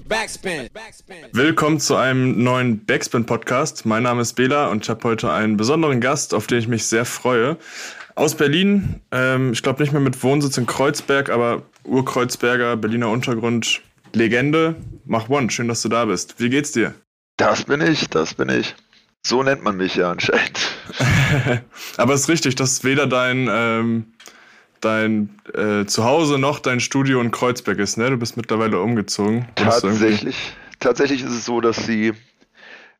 Backspin. Willkommen zu einem neuen Backspin-Podcast. Mein Name ist Bela und ich habe heute einen besonderen Gast, auf den ich mich sehr freue. Aus Berlin, ähm, ich glaube nicht mehr mit Wohnsitz in Kreuzberg, aber Urkreuzberger, Berliner Untergrund, Legende. Mach One, schön, dass du da bist. Wie geht's dir? Das bin ich, das bin ich. So nennt man mich ja anscheinend. aber es ist richtig, das ist weder dein ähm, dein äh, Zuhause noch dein Studio in Kreuzberg ist, ne? Du bist mittlerweile umgezogen. Tatsächlich, tatsächlich ist es so, dass sie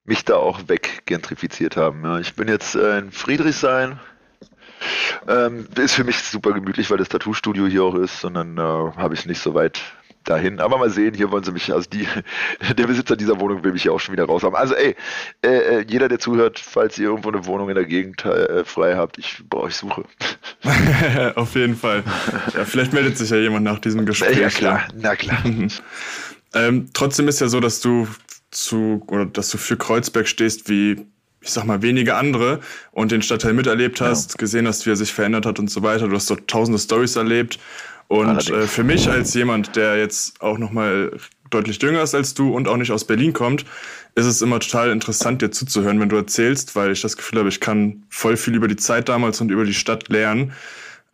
mich da auch weggentrifiziert haben. Ja. Ich bin jetzt äh, in Friedrichshain. Ähm, ist für mich super gemütlich, weil das Tattoo-Studio hier auch ist, sondern äh, habe ich nicht so weit dahin. Aber mal sehen, hier wollen sie mich, also die, der Besitzer dieser Wohnung will mich ja auch schon wieder raus haben. Also ey, äh, äh, jeder, der zuhört, falls ihr irgendwo eine Wohnung in der Gegend äh, frei habt, ich brauche euch Suche. Auf jeden Fall. Ja, vielleicht meldet sich ja jemand nach diesem Gespräch. Ja klar, na klar. ähm, trotzdem ist ja so, dass du zu oder dass du für Kreuzberg stehst wie ich sag mal, wenige andere und den Stadtteil miterlebt hast, ja. gesehen hast, wie er sich verändert hat und so weiter. Du hast dort tausende Stories erlebt und äh, für mich als jemand, der jetzt auch nochmal deutlich jünger ist als du und auch nicht aus Berlin kommt, ist es immer total interessant, dir zuzuhören, wenn du erzählst, weil ich das Gefühl habe, ich kann voll viel über die Zeit damals und über die Stadt lernen.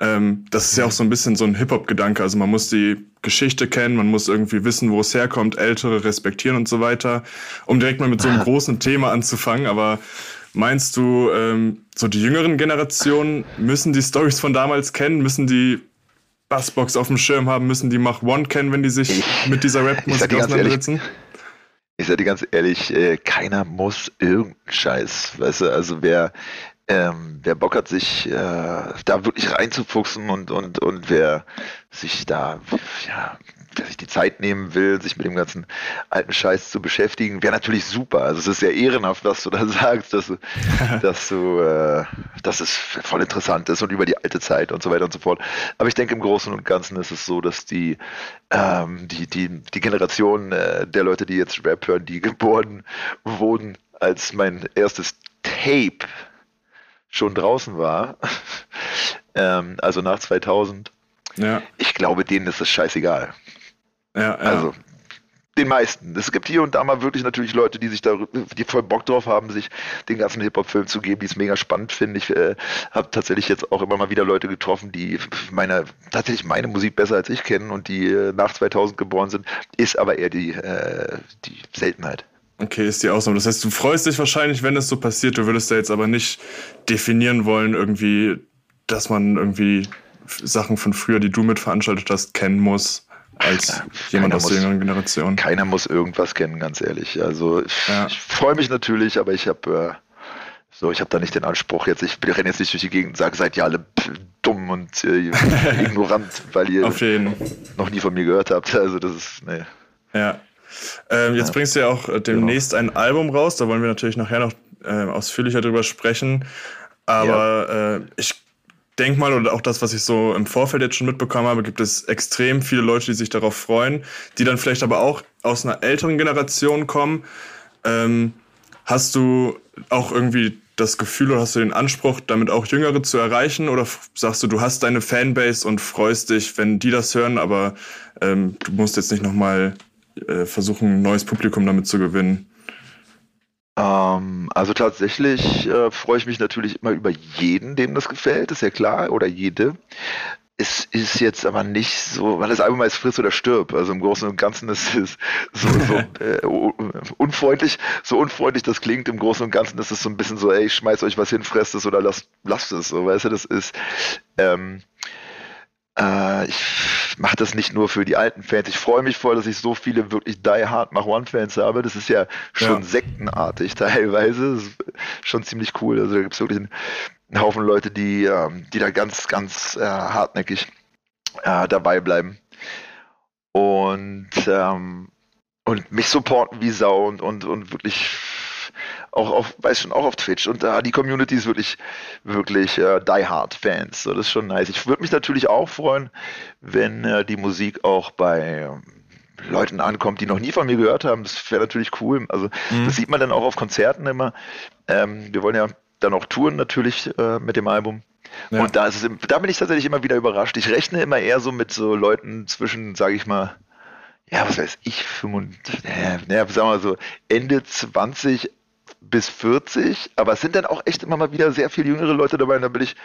Ähm, das ist ja auch so ein bisschen so ein Hip-Hop-Gedanke. Also man muss die Geschichte kennen, man muss irgendwie wissen, wo es herkommt, Ältere respektieren und so weiter, um direkt mal mit so einem großen Thema anzufangen. Aber meinst du, ähm, so die jüngeren Generationen müssen die Stories von damals kennen, müssen die Bassbox auf dem Schirm haben müssen, die Mach One kennen, wenn die sich ich, mit dieser Rap-Musik auseinandersetzen? ich sage dir ganz ehrlich, äh, keiner muss irgendeinen Scheiß, weißt du, also wer, ähm, wer Bock hat, sich äh, da wirklich reinzufuchsen und, und, und wer sich da ja, wer sich die Zeit nehmen will, sich mit dem ganzen alten Scheiß zu beschäftigen, wäre natürlich super. Also es ist sehr ehrenhaft, was du da sagst, dass du, dass du, äh, dass es voll interessant ist und über die alte Zeit und so weiter und so fort. Aber ich denke im Großen und Ganzen ist es so, dass die, ähm, die, die, die Generation äh, der Leute, die jetzt Rap hören, die geboren wurden, als mein erstes Tape schon draußen war, ähm, also nach 2000, ja. Ich glaube, denen ist es scheißegal. Ja, ja. Also den meisten. Es gibt hier und da mal wirklich natürlich Leute, die sich da, die voll Bock drauf haben, sich den ganzen Hip-Hop-Film zu geben, die es mega spannend finden. Ich äh, habe tatsächlich jetzt auch immer mal wieder Leute getroffen, die meine, tatsächlich meine Musik besser als ich kennen und die äh, nach 2000 geboren sind, ist aber eher die, äh, die Seltenheit. Okay, ist die Ausnahme. Das heißt, du freust dich wahrscheinlich, wenn es so passiert. Du würdest da jetzt aber nicht definieren wollen, irgendwie, dass man irgendwie Sachen von früher, die du mit veranstaltet hast, kennen muss als jemand aus der jüngeren Generation. Keiner muss irgendwas kennen, ganz ehrlich. Also ich, ja. ich freue mich natürlich, aber ich habe äh, so, ich habe da nicht den Anspruch jetzt, ich renne jetzt nicht durch die Gegend und sage, seid ihr alle dumm und äh, ignorant, weil ihr noch nie von mir gehört habt. Also das ist, nee. Ja. Ähm, jetzt ja. bringst du ja auch äh, demnächst genau. ein Album raus, da wollen wir natürlich nachher noch äh, ausführlicher drüber sprechen. Aber ja. äh, ich denke mal, oder auch das, was ich so im Vorfeld jetzt schon mitbekommen habe, gibt es extrem viele Leute, die sich darauf freuen, die dann vielleicht aber auch aus einer älteren Generation kommen. Ähm, hast du auch irgendwie das Gefühl oder hast du den Anspruch, damit auch Jüngere zu erreichen? Oder sagst du, du hast deine Fanbase und freust dich, wenn die das hören, aber ähm, du musst jetzt nicht nochmal äh, versuchen, ein neues Publikum damit zu gewinnen? Ähm, also tatsächlich äh, freue ich mich natürlich immer über jeden, dem das gefällt, ist ja klar, oder jede. Es ist jetzt aber nicht so, weil das Album heißt Friss oder Stirb. Also im Großen und Ganzen ist es so, so äh, unfreundlich, so unfreundlich das klingt. Im Großen und Ganzen ist es so ein bisschen so, ey, schmeiß euch was hin, fresst es oder lasst, lasst es. So, weißt du, das ist, ähm, äh, ich mache das nicht nur für die alten Fans. Ich freue mich voll, dass ich so viele wirklich Die Hard Mach One Fans habe. Das ist ja schon ja. sektenartig teilweise. Das ist schon ziemlich cool. Also da gibt es wirklich einen, einen, Haufen Leute, die, ähm, die da ganz, ganz äh, hartnäckig äh, dabei bleiben. Und, ähm, und mich supporten wie Sau und, und, und wirklich auch auf, weiß schon, auch auf Twitch. Und da äh, die Community ist wirklich, wirklich äh, Die Hard Fans. So, das ist schon nice. Ich würde mich natürlich auch freuen, wenn äh, die Musik auch bei ähm, Leuten ankommt, die noch nie von mir gehört haben. Das wäre natürlich cool. Also mhm. das sieht man dann auch auf Konzerten immer. Ähm, wir wollen ja dann auch touren natürlich äh, mit dem Album. Ja. Und da, ist es, da bin ich tatsächlich immer wieder überrascht. Ich rechne immer eher so mit so Leuten zwischen, sage ich mal, ja, was weiß ich, 25, äh, naja, sagen wir mal so, Ende 20 bis 40, aber es sind dann auch echt immer mal wieder sehr viel jüngere Leute dabei und da bin ich,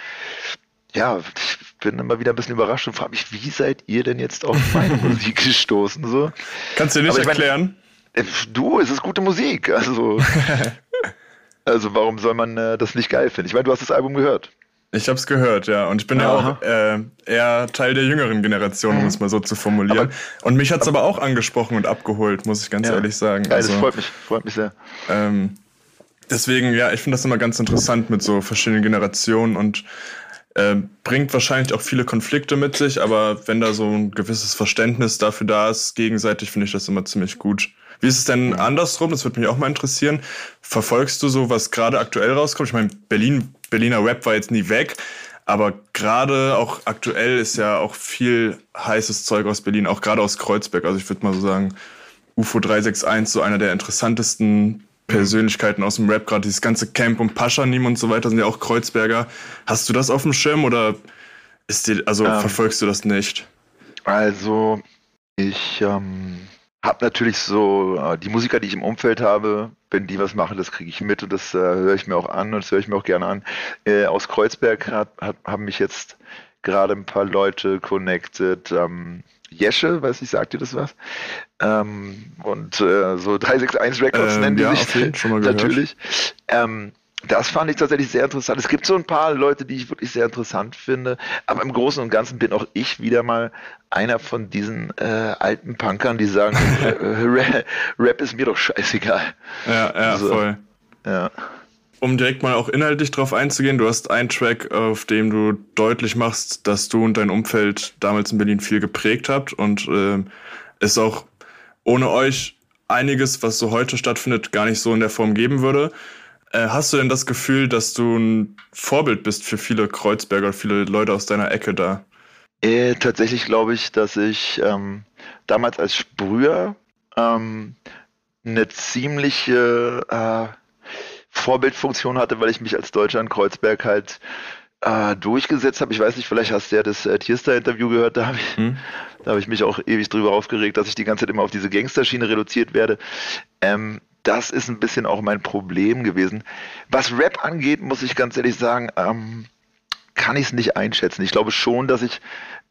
ja, ich bin immer wieder ein bisschen überrascht und frage mich, wie seid ihr denn jetzt auf meine Musik gestoßen? So? Kannst du dir nicht erklären? Mein, äh, du, es ist gute Musik, also, also warum soll man äh, das nicht geil finden? Ich meine, du hast das Album gehört. Ich habe es gehört, ja. Und ich bin Aha. ja auch äh, eher Teil der jüngeren Generation, um mhm. es mal so zu formulieren. Aber, und mich hat es aber, aber, auch angesprochen und abgeholt, muss ich ganz ja. ehrlich sagen. Ja, also, das freut mich, freut mich sehr. Ähm, deswegen, ja, ich finde das immer ganz interessant mit so verschiedenen Generationen und äh, bringt wahrscheinlich auch viele Konflikte mit sich, aber wenn da so ein gewisses Verständnis dafür da ist, gegenseitig, finde ich das immer ziemlich gut. Wie ist es denn andersrum? Das würde mich auch mal interessieren. Verfolgst du so, was gerade aktuell rauskommt? Ich meine, Berlin, Berliner Rap war jetzt nie weg, aber gerade auch aktuell ist ja auch viel heißes Zeug aus Berlin, auch gerade aus Kreuzberg. Also ich würde mal so sagen, UFO 361, so einer der interessantesten Persönlichkeiten aus dem Rap, gerade dieses ganze Camp und Paschanim und so weiter sind ja auch Kreuzberger. Hast du das auf dem Schirm oder ist die, also ähm, verfolgst du das nicht? Also ich ähm, habe natürlich so äh, die Musiker, die ich im Umfeld habe, wenn die was machen, das kriege ich mit und das äh, höre ich mir auch an und das höre ich mir auch gerne an. Äh, aus Kreuzberg hat, hat, haben mich jetzt gerade ein paar Leute connected. Ähm, Jesche, weiß ich, sagt dir das was? Ähm, und äh, so 361 Records ähm, nennen die ja, sich schon mal natürlich. Ähm, das fand ich tatsächlich sehr interessant. Es gibt so ein paar Leute, die ich wirklich sehr interessant finde, aber im Großen und Ganzen bin auch ich wieder mal einer von diesen äh, alten Punkern, die sagen, äh, Rap ist mir doch scheißegal. Ja, ja, so. voll. Ja. Um direkt mal auch inhaltlich drauf einzugehen, du hast einen Track, auf dem du deutlich machst, dass du und dein Umfeld damals in Berlin viel geprägt habt und äh, es auch ohne euch einiges, was so heute stattfindet, gar nicht so in der Form geben würde. Äh, hast du denn das Gefühl, dass du ein Vorbild bist für viele Kreuzberger, viele Leute aus deiner Ecke da? Äh, tatsächlich glaube ich, dass ich ähm, damals als Sprüher ähm, eine ziemliche äh, Vorbildfunktion hatte, weil ich mich als Deutscher in Kreuzberg halt äh, durchgesetzt habe. Ich weiß nicht, vielleicht hast du ja das äh, Tierstar-Interview gehört, da habe ich, hm. hab ich mich auch ewig drüber aufgeregt, dass ich die ganze Zeit immer auf diese Gangsterschiene reduziert werde. Ähm, das ist ein bisschen auch mein Problem gewesen. Was Rap angeht, muss ich ganz ehrlich sagen, ähm, kann ich es nicht einschätzen. Ich glaube schon, dass ich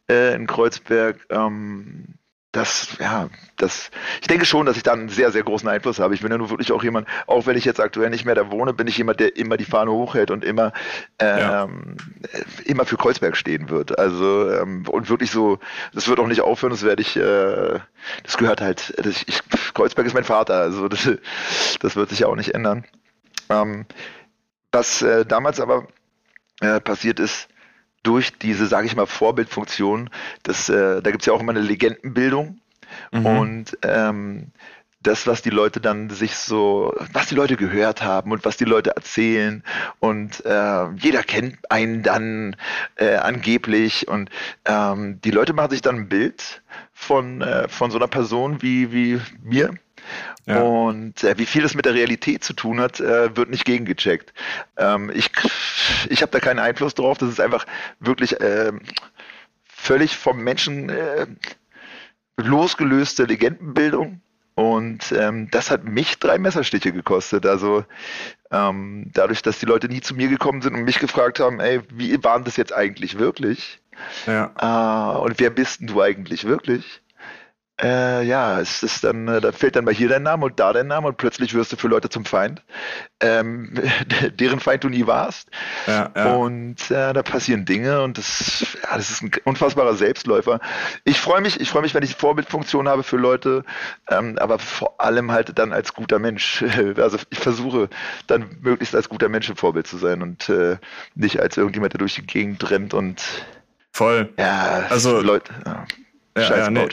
äh, in Kreuzberg ähm, das, ja, das, ich denke schon, dass ich da einen sehr, sehr großen Einfluss habe. Ich bin ja nur wirklich auch jemand, auch wenn ich jetzt aktuell nicht mehr da wohne, bin ich jemand, der immer die Fahne hochhält und immer, ähm, ja. immer für Kreuzberg stehen wird. Also, ähm, und wirklich so, das wird auch nicht aufhören, das werde ich, äh, das gehört halt, das, ich, Kreuzberg ist mein Vater, also das, das wird sich ja auch nicht ändern. Ähm, was äh, damals aber äh, passiert ist, durch diese, sage ich mal, Vorbildfunktion, das, äh, da gibt es ja auch immer eine Legendenbildung. Mhm. Und ähm, das, was die Leute dann sich so, was die Leute gehört haben und was die Leute erzählen und äh, jeder kennt einen dann äh, angeblich und ähm, die Leute machen sich dann ein Bild von, äh, von so einer Person wie, wie mir ja. Und äh, wie viel das mit der Realität zu tun hat, äh, wird nicht gegengecheckt. Ähm, ich ich habe da keinen Einfluss drauf. Das ist einfach wirklich äh, völlig vom Menschen äh, losgelöste Legendenbildung. Und ähm, das hat mich drei Messerstiche gekostet. Also ähm, dadurch, dass die Leute nie zu mir gekommen sind und mich gefragt haben, ey, wie waren das jetzt eigentlich wirklich? Ja. Äh, und wer bist denn du eigentlich wirklich? Äh, ja, es ist dann, äh, da fällt dann mal hier dein Name und da dein Name und plötzlich wirst du für Leute zum Feind, ähm, deren Feind du nie warst. Ja, ja. Und äh, da passieren Dinge und das, ja, das ist ein unfassbarer Selbstläufer. Ich freue mich, ich freue mich, wenn ich Vorbildfunktion habe für Leute, ähm, aber vor allem halt dann als guter Mensch. Also ich versuche dann möglichst als guter Mensch ein Vorbild zu sein und äh, nicht als irgendjemand, der durch die Gegend rennt und voll. Ja, also Leute. Ja, ja, ja nee.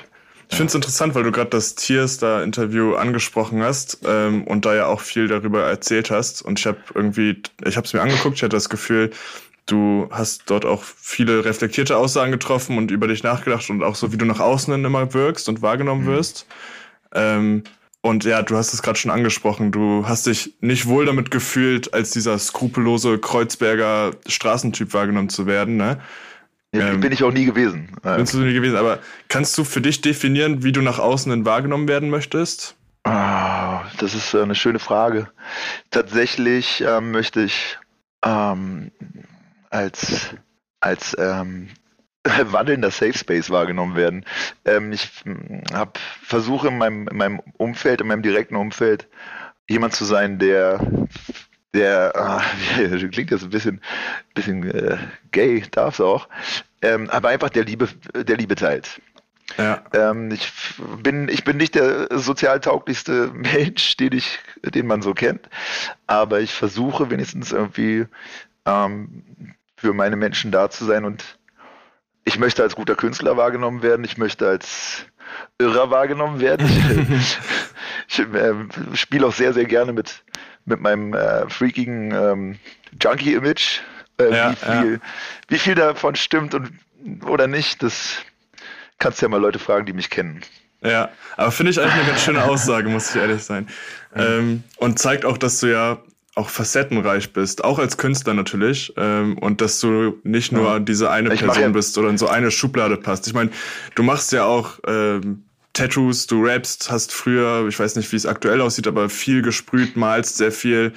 Ich finde es interessant, weil du gerade das Tierstar-Interview angesprochen hast ähm, und da ja auch viel darüber erzählt hast. Und ich habe irgendwie, ich habe es mir angeguckt, ich hatte das Gefühl, du hast dort auch viele reflektierte Aussagen getroffen und über dich nachgedacht und auch so, wie du nach außen hin immer wirkst und wahrgenommen mhm. wirst. Ähm, und ja, du hast es gerade schon angesprochen, du hast dich nicht wohl damit gefühlt, als dieser skrupellose Kreuzberger Straßentyp wahrgenommen zu werden, ne? Ähm, bin ich auch nie gewesen. Bist du nie gewesen, aber kannst du für dich definieren, wie du nach außen hin wahrgenommen werden möchtest? Oh, das ist eine schöne Frage. Tatsächlich ähm, möchte ich ähm, als, als ähm, wandelnder Safe Space wahrgenommen werden. Ähm, ich hm, hab, versuche in meinem, in meinem Umfeld, in meinem direkten Umfeld, jemand zu sein, der der ah, klingt jetzt ein bisschen, bisschen äh, gay, darf es auch, ähm, aber einfach der Liebe, der Liebe teilt. Ja. Ähm, ich, bin, ich bin nicht der sozial tauglichste Mensch, den, ich, den man so kennt, aber ich versuche wenigstens irgendwie ähm, für meine Menschen da zu sein und ich möchte als guter Künstler wahrgenommen werden, ich möchte als Irrer wahrgenommen werden. ich, ich äh, spiele auch sehr, sehr gerne mit, mit meinem äh, freakigen ähm, Junkie-Image. Äh, ja, wie, viel, ja. wie viel davon stimmt und oder nicht, das kannst du ja mal Leute fragen, die mich kennen. Ja, aber finde ich eigentlich eine ganz schöne Aussage, muss ich ehrlich sein. Ähm, und zeigt auch, dass du ja auch facettenreich bist, auch als Künstler natürlich, ähm, und dass du nicht nur diese eine ich Person ja bist oder in so eine Schublade passt. Ich meine, du machst ja auch ähm, Tattoos, du rappst, hast früher, ich weiß nicht, wie es aktuell aussieht, aber viel gesprüht, malst sehr viel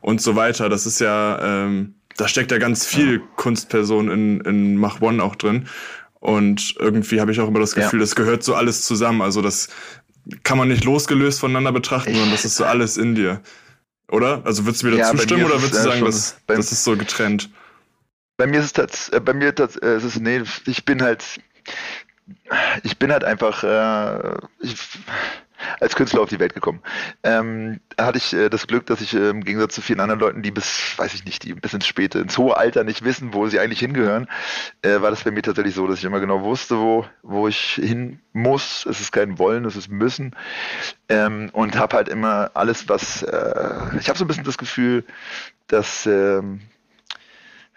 und so weiter. Das ist ja, ähm, da steckt ja ganz viel ja. Kunstperson in, in Mach One auch drin. Und irgendwie habe ich auch immer das Gefühl, ja. das gehört so alles zusammen. Also das kann man nicht losgelöst voneinander betrachten, sondern das ist so alles in dir. Oder? Also würdest du mir dazu ja, stimmen oder würdest du sagen, das, das ist so getrennt? Bei mir ist es, äh, bei mir ist es, nee, ich bin halt, ich bin halt einfach, äh, ich, als Künstler auf die Welt gekommen. Ähm, hatte ich äh, das Glück, dass ich äh, im Gegensatz zu vielen anderen Leuten, die bis, weiß ich nicht, die bis ins späte, ins hohe Alter nicht wissen, wo sie eigentlich hingehören, äh, war das bei mir tatsächlich so, dass ich immer genau wusste, wo, wo ich hin muss. Es ist kein Wollen, es ist Müssen. Ähm, und habe halt immer alles, was, äh, ich habe so ein bisschen das Gefühl, dass, ähm,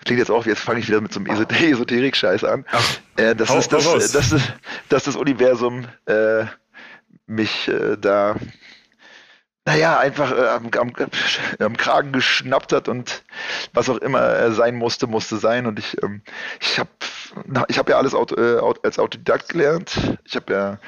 klingt jetzt auch, jetzt fange ich wieder mit so einem Esoterik-Scheiß an. Äh, das, ist das, das, das, das, das Universum äh, mich äh, da, naja, einfach äh, am, am, am, Kragen geschnappt hat und was auch immer er sein musste, musste sein. Und ich, ähm, ich habe ich hab ja alles Auto, äh, als Autodidakt gelernt. Ich habe ja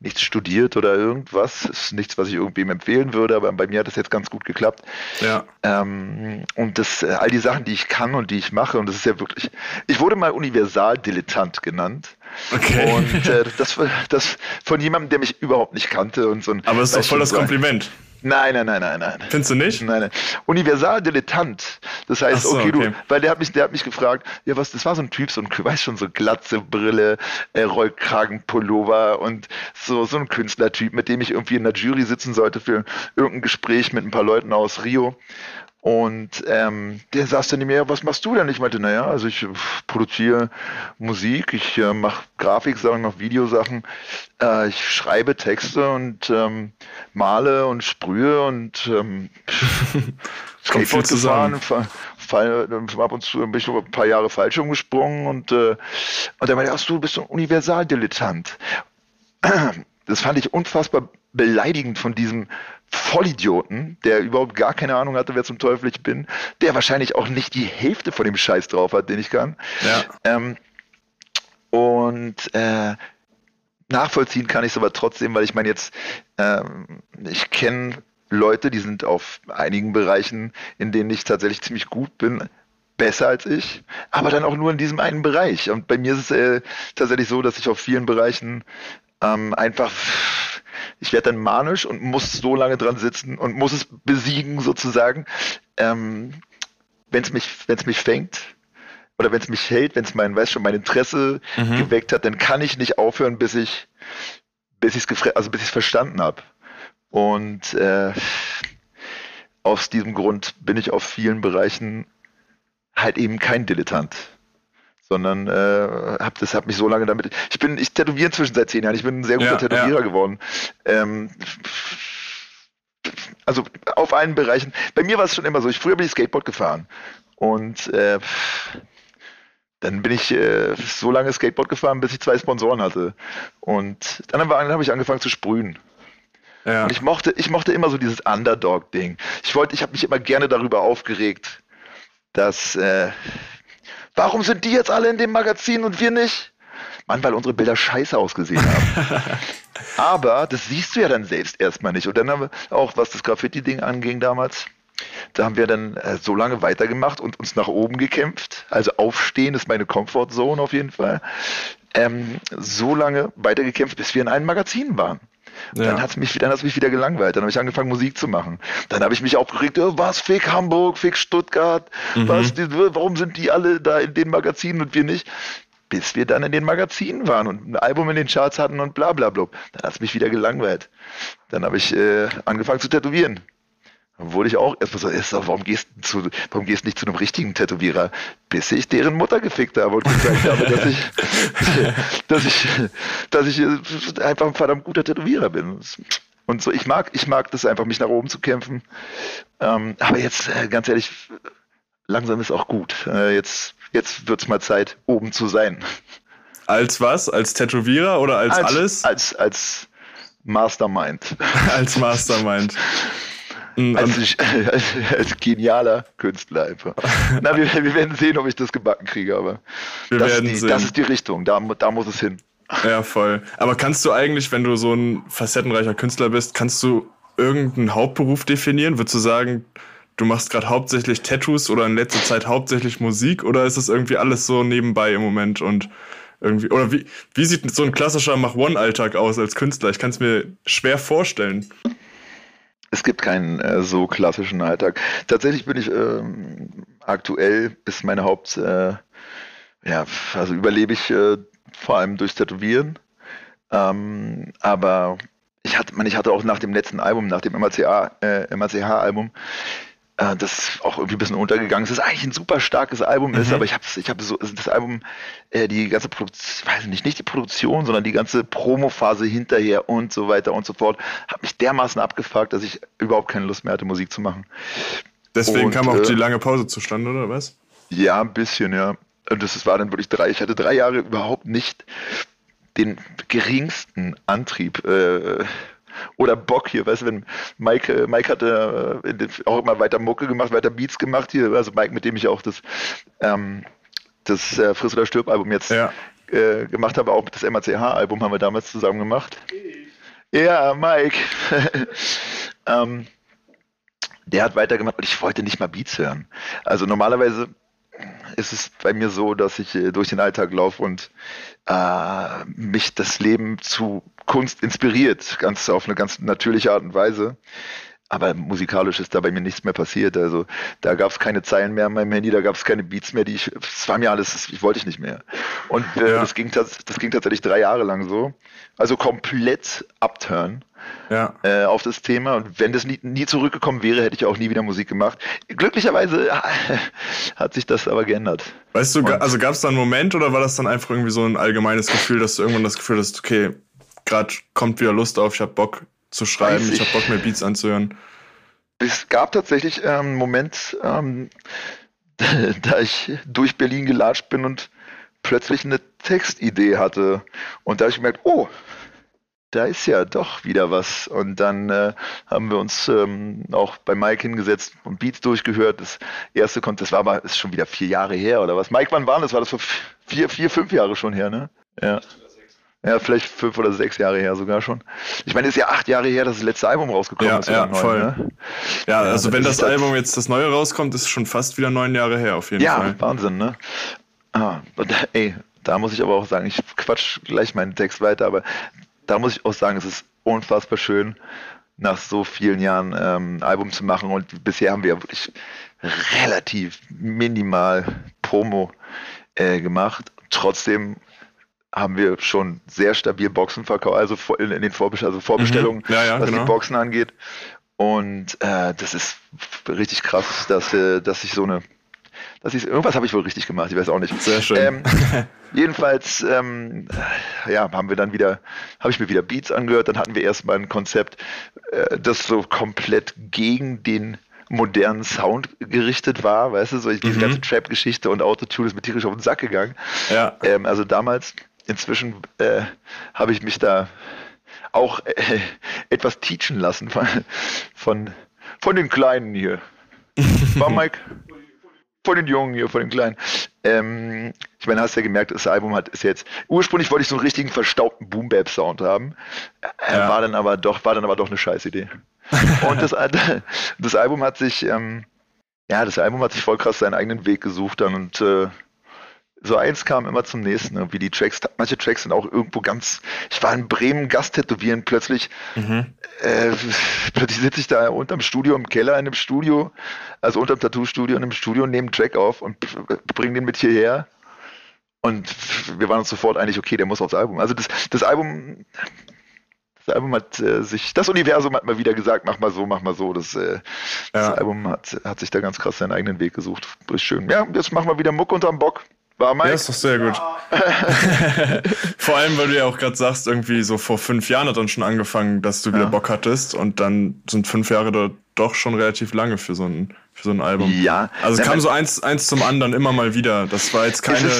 nichts studiert oder irgendwas. Das ist nichts, was ich irgendwem empfehlen würde, aber bei mir hat das jetzt ganz gut geklappt. Ja. Ähm, und das, äh, all die Sachen, die ich kann und die ich mache, und das ist ja wirklich, ich wurde mal Universaldilettant genannt. Okay. Und äh, das, das von jemandem, der mich überhaupt nicht kannte und so ein. Aber es ist doch voll das Kompliment. Nein, nein, nein, nein, nein. Findest du nicht? Nein, nein. Universaldilettant. Das heißt, so, okay, okay, du, weil der hat mich, der hat mich gefragt, ja, was, das war so ein Typ, so ein, weißt schon, so Glatze, Brille, äh, Rollkragenpullover und so, so ein Künstlertyp, mit dem ich irgendwie in der Jury sitzen sollte für irgendein Gespräch mit ein paar Leuten aus Rio. Und ähm, der saß dann mir, was machst du denn? Ich meinte, naja, also ich produziere Musik, ich äh, mache Grafiksachen, mache Videosachen, äh, ich schreibe Texte und ähm, male und sprühe und ähm, Skateboard gefahren, fall, fall, ab und zu bin ich ein paar Jahre falsch umgesprungen und, äh, und dann meinte, ach du bist so ein Universaldilettant. Das fand ich unfassbar beleidigend von diesem Vollidioten, der überhaupt gar keine Ahnung hatte, wer zum Teufel ich bin, der wahrscheinlich auch nicht die Hälfte von dem Scheiß drauf hat, den ich kann. Ja. Ähm, und äh, nachvollziehen kann ich es aber trotzdem, weil ich meine jetzt, ähm, ich kenne Leute, die sind auf einigen Bereichen, in denen ich tatsächlich ziemlich gut bin, besser als ich, aber dann auch nur in diesem einen Bereich. Und bei mir ist es äh, tatsächlich so, dass ich auf vielen Bereichen ähm, einfach ich werde dann manisch und muss so lange dran sitzen und muss es besiegen sozusagen. Ähm, wenn es mich, wenn es mich fängt oder wenn es mich hält, wenn es mein, weiß schon, mein Interesse mhm. geweckt hat, dann kann ich nicht aufhören, bis ich, bis ich es also bis ich es verstanden habe. Und äh, aus diesem Grund bin ich auf vielen Bereichen halt eben kein Dilettant sondern äh, habe das hab mich so lange damit. Ich bin, ich tätowiere inzwischen seit zehn Jahren. Ich bin ein sehr guter ja, Tätowierer ja. geworden. Ähm, also auf allen Bereichen. Bei mir war es schon immer so. Ich früher bin ich Skateboard gefahren und äh, dann bin ich äh, so lange Skateboard gefahren, bis ich zwei Sponsoren hatte. Und dann habe hab ich angefangen zu sprühen. Ja. Und ich mochte, ich mochte immer so dieses Underdog-Ding. Ich wollte, ich habe mich immer gerne darüber aufgeregt, dass äh, warum sind die jetzt alle in dem Magazin und wir nicht? Mann, weil unsere Bilder scheiße ausgesehen haben. Aber das siehst du ja dann selbst erstmal nicht. Und dann haben wir auch, was das Graffiti-Ding anging damals, da haben wir dann äh, so lange weitergemacht und uns nach oben gekämpft. Also aufstehen ist meine Comfortzone auf jeden Fall. Ähm, so lange weitergekämpft, bis wir in einem Magazin waren. Ja. Dann hat es mich, dann hat's mich wieder gelangweilt. Dann habe ich angefangen, Musik zu machen. Dann habe ich mich aufgeregt, oh, was, fick Hamburg, fick Stuttgart, mhm. was, warum sind die alle da in den Magazinen und wir nicht? bis wir dann in den Magazinen waren und ein Album in den Charts hatten und bla bla bla. Dann hat es mich wieder gelangweilt. Dann habe ich äh, angefangen zu tätowieren. Dann wurde ich auch erstmal so, warum gehst, du zu, warum gehst du nicht zu einem richtigen Tätowierer? Bis ich deren Mutter gefickt habe und gesagt habe, dass ich, dass ich, dass ich äh, einfach ein verdammt guter Tätowierer bin. Und so, ich mag, ich mag das einfach, mich nach oben zu kämpfen. Ähm, aber jetzt, äh, ganz ehrlich, langsam ist auch gut. Äh, jetzt jetzt wird es mal Zeit, oben zu sein. Als was? Als Tätowierer oder als, als alles? Als, als Mastermind. als Mastermind. Als, als, als, genialer Künstler einfach. Na, wir, wir, werden sehen, ob ich das gebacken kriege, aber das ist, die, das, ist die, Richtung, da, da muss es hin. Ja, voll. Aber kannst du eigentlich, wenn du so ein facettenreicher Künstler bist, kannst du irgendeinen Hauptberuf definieren? Würdest du sagen, du machst gerade hauptsächlich Tattoos oder in letzter Zeit hauptsächlich Musik oder ist das irgendwie alles so nebenbei im Moment und irgendwie, oder wie, wie sieht so ein klassischer Mach-One-Alltag aus als Künstler? Ich kann es mir schwer vorstellen. Es gibt keinen äh, so klassischen Alltag. Tatsächlich bin ich ähm, aktuell ist meine Haupt, äh, ja, also überlebe ich äh, vor allem durchs Tätowieren. Ähm, aber ich hatte, man, ich hatte auch nach dem letzten Album, nach dem MACH-Album, äh, das auch irgendwie ein bisschen untergegangen ist. Das ist eigentlich ein super starkes Album ist, mhm. aber ich habe ich hab so das Album, äh, die ganze Produktion, weiß nicht, nicht die Produktion, sondern die ganze Promophase hinterher und so weiter und so fort, hat mich dermaßen abgefuckt, dass ich überhaupt keine Lust mehr hatte, Musik zu machen. Deswegen und, kam auch äh, die lange Pause zustande, oder was? Ja, ein bisschen, ja. Und das war dann wirklich drei. Ich hatte drei Jahre überhaupt nicht den geringsten Antrieb. Äh, oder Bock hier, weißt du, wenn Mike, äh, Mike hatte äh, auch immer weiter Mucke gemacht, weiter Beats gemacht hier, also Mike, mit dem ich auch das, ähm, das äh, Friss oder Stirb Album jetzt ja. äh, gemacht habe, auch das MACH Album haben wir damals zusammen gemacht. Ja, Mike. ähm, der hat weitergemacht und ich wollte nicht mal Beats hören. Also normalerweise ist es bei mir so, dass ich äh, durch den Alltag laufe und äh, mich das Leben zu Kunst inspiriert, ganz auf eine ganz natürliche Art und Weise. Aber musikalisch ist da bei mir nichts mehr passiert. Also da gab es keine Zeilen mehr an meinem Handy, da gab es keine Beats mehr, die ich. Es war mir alles, ich wollte ich nicht mehr. Und äh, ja. das, ging, das ging tatsächlich drei Jahre lang so. Also komplett upturn ja. äh, auf das Thema. Und wenn das nie, nie zurückgekommen wäre, hätte ich auch nie wieder Musik gemacht. Glücklicherweise hat sich das aber geändert. Weißt du, Und, also gab es da einen Moment oder war das dann einfach irgendwie so ein allgemeines Gefühl, dass du irgendwann das Gefühl hast, okay, gerade kommt wieder Lust auf, ich habe Bock zu schreiben, ich, ich habe Bock mir Beats anzuhören. Es gab tatsächlich einen ähm, Moment, ähm, da ich durch Berlin gelatscht bin und plötzlich eine Textidee hatte. Und da habe ich gemerkt, oh, da ist ja doch wieder was. Und dann äh, haben wir uns ähm, auch bei Mike hingesetzt und Beats durchgehört. Das erste konnte, das war aber ist schon wieder vier Jahre her oder was. Mike, wann war das? War das vor vier, vier, fünf Jahre schon her, ne? Ja. Ja, vielleicht fünf oder sechs Jahre her sogar schon. Ich meine, es ist ja acht Jahre her, dass das letzte Album rausgekommen ja, ist. Ja, voll. Ne? Ja, also ja, wenn das, Album jetzt das neue rauskommt, ist es schon fast wieder neun Jahre her, auf jeden ja, Fall. Ja, Wahnsinn, ne? Ah, ey, da muss ich aber auch sagen, ich quatsch gleich meinen Text weiter, aber da muss ich auch sagen, es ist unfassbar schön, nach so vielen Jahren ähm, ein Album zu machen und bisher haben wir ja wirklich relativ minimal Promo äh, gemacht. Trotzdem haben wir schon sehr stabil Boxen verkauft, also in, in den Vorbest also Vorbestellungen, mhm. ja, ja, was genau. die Boxen angeht. Und äh, das ist richtig krass, dass, äh, dass ich so eine, dass ich irgendwas habe ich wohl richtig gemacht, ich weiß auch nicht. Sehr schön. Ähm, jedenfalls, ähm, ja, haben wir dann wieder, habe ich mir wieder Beats angehört, dann hatten wir erstmal ein Konzept, äh, das so komplett gegen den modernen Sound gerichtet war, weißt du, so diese mhm. ganze Trap-Geschichte und Autotune ist mir tierisch auf den Sack gegangen. Ja. Ähm, also damals inzwischen äh, habe ich mich da auch äh, etwas teachen lassen von, von, von den Kleinen hier. War Mike? von den Jungen hier, von den Kleinen. Ähm, ich meine, hast ja gemerkt, das Album hat ist jetzt. Ursprünglich wollte ich so einen richtigen verstaubten Boom Bap Sound haben, äh, ja. war dann aber doch, war dann aber doch eine Scheißidee. Und das, das Album hat sich, ähm, ja, das Album hat sich voll krass seinen eigenen Weg gesucht dann und äh, so eins kam immer zum nächsten, irgendwie die Tracks, manche Tracks sind auch irgendwo ganz, ich war in Bremen Gast tätowieren, plötzlich, mhm. äh, plötzlich sitze ich da unterm Studio, im Keller in einem Studio, also unterm Tattoo-Studio in einem Studio, nehme einen Track auf und bringe den mit hierher und wir waren uns sofort einig, okay, der muss aufs Album. Also das, das Album, das Album hat äh, sich, das Universum hat mal wieder gesagt, mach mal so, mach mal so. Das, äh, ja. das Album hat, hat sich da ganz krass seinen eigenen Weg gesucht. Ist schön. Ja, jetzt machen wir wieder Muck unterm Bock. War Mike? Ja, ist doch sehr gut. vor allem, weil du ja auch gerade sagst, irgendwie so vor fünf Jahren hat dann schon angefangen, dass du wieder ja. Bock hattest und dann sind fünf Jahre da doch schon relativ lange für so ein, für so ein Album. Ja. Also es kam so eins, eins zum anderen immer mal wieder. Das war jetzt keine,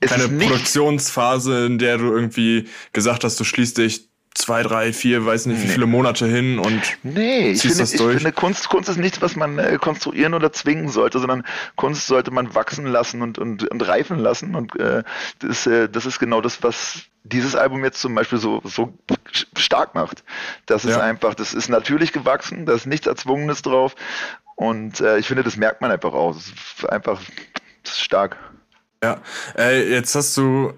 keine Produktionsphase, in der du irgendwie gesagt hast, du schließt dich zwei, drei, vier, weiß nicht wie nee. viele Monate hin und nee, ich finde, ich finde Kunst, Kunst ist nichts, was man äh, konstruieren oder zwingen sollte, sondern Kunst sollte man wachsen lassen und, und, und reifen lassen und äh, das, äh, das ist genau das, was dieses Album jetzt zum Beispiel so, so stark macht. Das ist ja. einfach, das ist natürlich gewachsen, da ist nichts Erzwungenes drauf und äh, ich finde, das merkt man einfach auch. Das ist einfach das ist stark. Ja, äh, jetzt hast du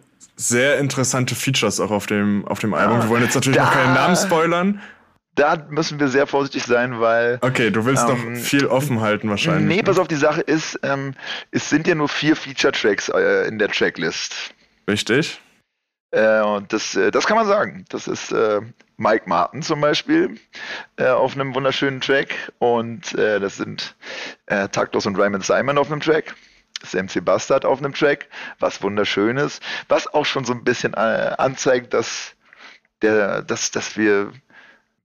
sehr interessante Features auch auf dem, auf dem Album. Wir wollen jetzt natürlich da, noch keinen Namen spoilern. Da müssen wir sehr vorsichtig sein, weil. Okay, du willst ähm, noch viel offen halten wahrscheinlich. Nee, ne? pass auf, die Sache ist, ähm, es sind ja nur vier Feature-Tracks äh, in der Tracklist. Richtig. Äh, und das, äh, das kann man sagen. Das ist äh, Mike Martin zum Beispiel äh, auf einem wunderschönen Track und äh, das sind Taktos und Ryman Simon auf einem Track ist MC Bastard auf einem Track, was wunderschön ist, was auch schon so ein bisschen äh, anzeigt, dass, der, dass, dass wir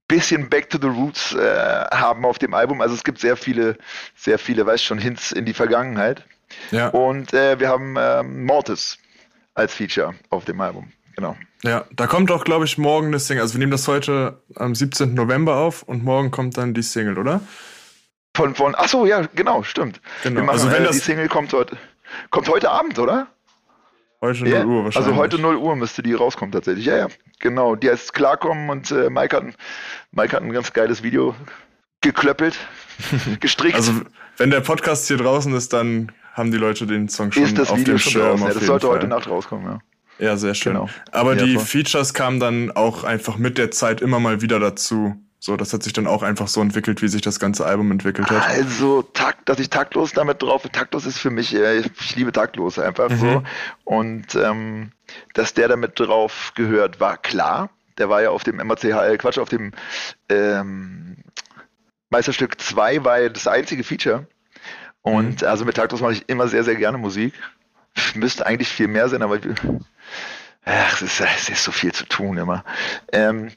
bisschen Back to the Roots äh, haben auf dem Album. Also es gibt sehr viele, sehr viele, weißt schon, Hints in die Vergangenheit. Ja. Und äh, wir haben äh, Mortis als Feature auf dem Album. Genau. Ja, da kommt auch, glaube ich, morgen das Single. Also wir nehmen das heute am 17. November auf und morgen kommt dann die Single, oder? Von, von, ach so, ja, genau, stimmt. Genau. Machen, also wenn äh, die Single kommt heute, kommt heute Abend, oder? Heute 0 ja, Uhr wahrscheinlich. Also heute 0 Uhr müsste die rauskommen tatsächlich. Ja, ja, genau. Die heißt Klarkommen und äh, Mike, hat, Mike hat ein ganz geiles Video geklöppelt, gestrickt. Also wenn der Podcast hier draußen ist, dann haben die Leute den Song schon ist das auf Video dem schon Schirm. Ja, das sollte Fall. heute Nacht rauskommen, ja. Ja, sehr schön. Genau. Aber ja, die voll. Features kamen dann auch einfach mit der Zeit immer mal wieder dazu. So, das hat sich dann auch einfach so entwickelt, wie sich das ganze Album entwickelt hat. Also, takt, dass ich taktlos damit drauf, taktlos ist für mich, äh, ich liebe taktlos einfach mhm. so. Und ähm, dass der damit drauf gehört, war klar. Der war ja auf dem MACHL, Quatsch, auf dem ähm, Meisterstück 2 war ja das einzige Feature. Und mhm. also mit taktlos mache ich immer sehr, sehr gerne Musik. Müsste eigentlich viel mehr sein, aber ach, es, ist, es ist so viel zu tun immer. Ähm,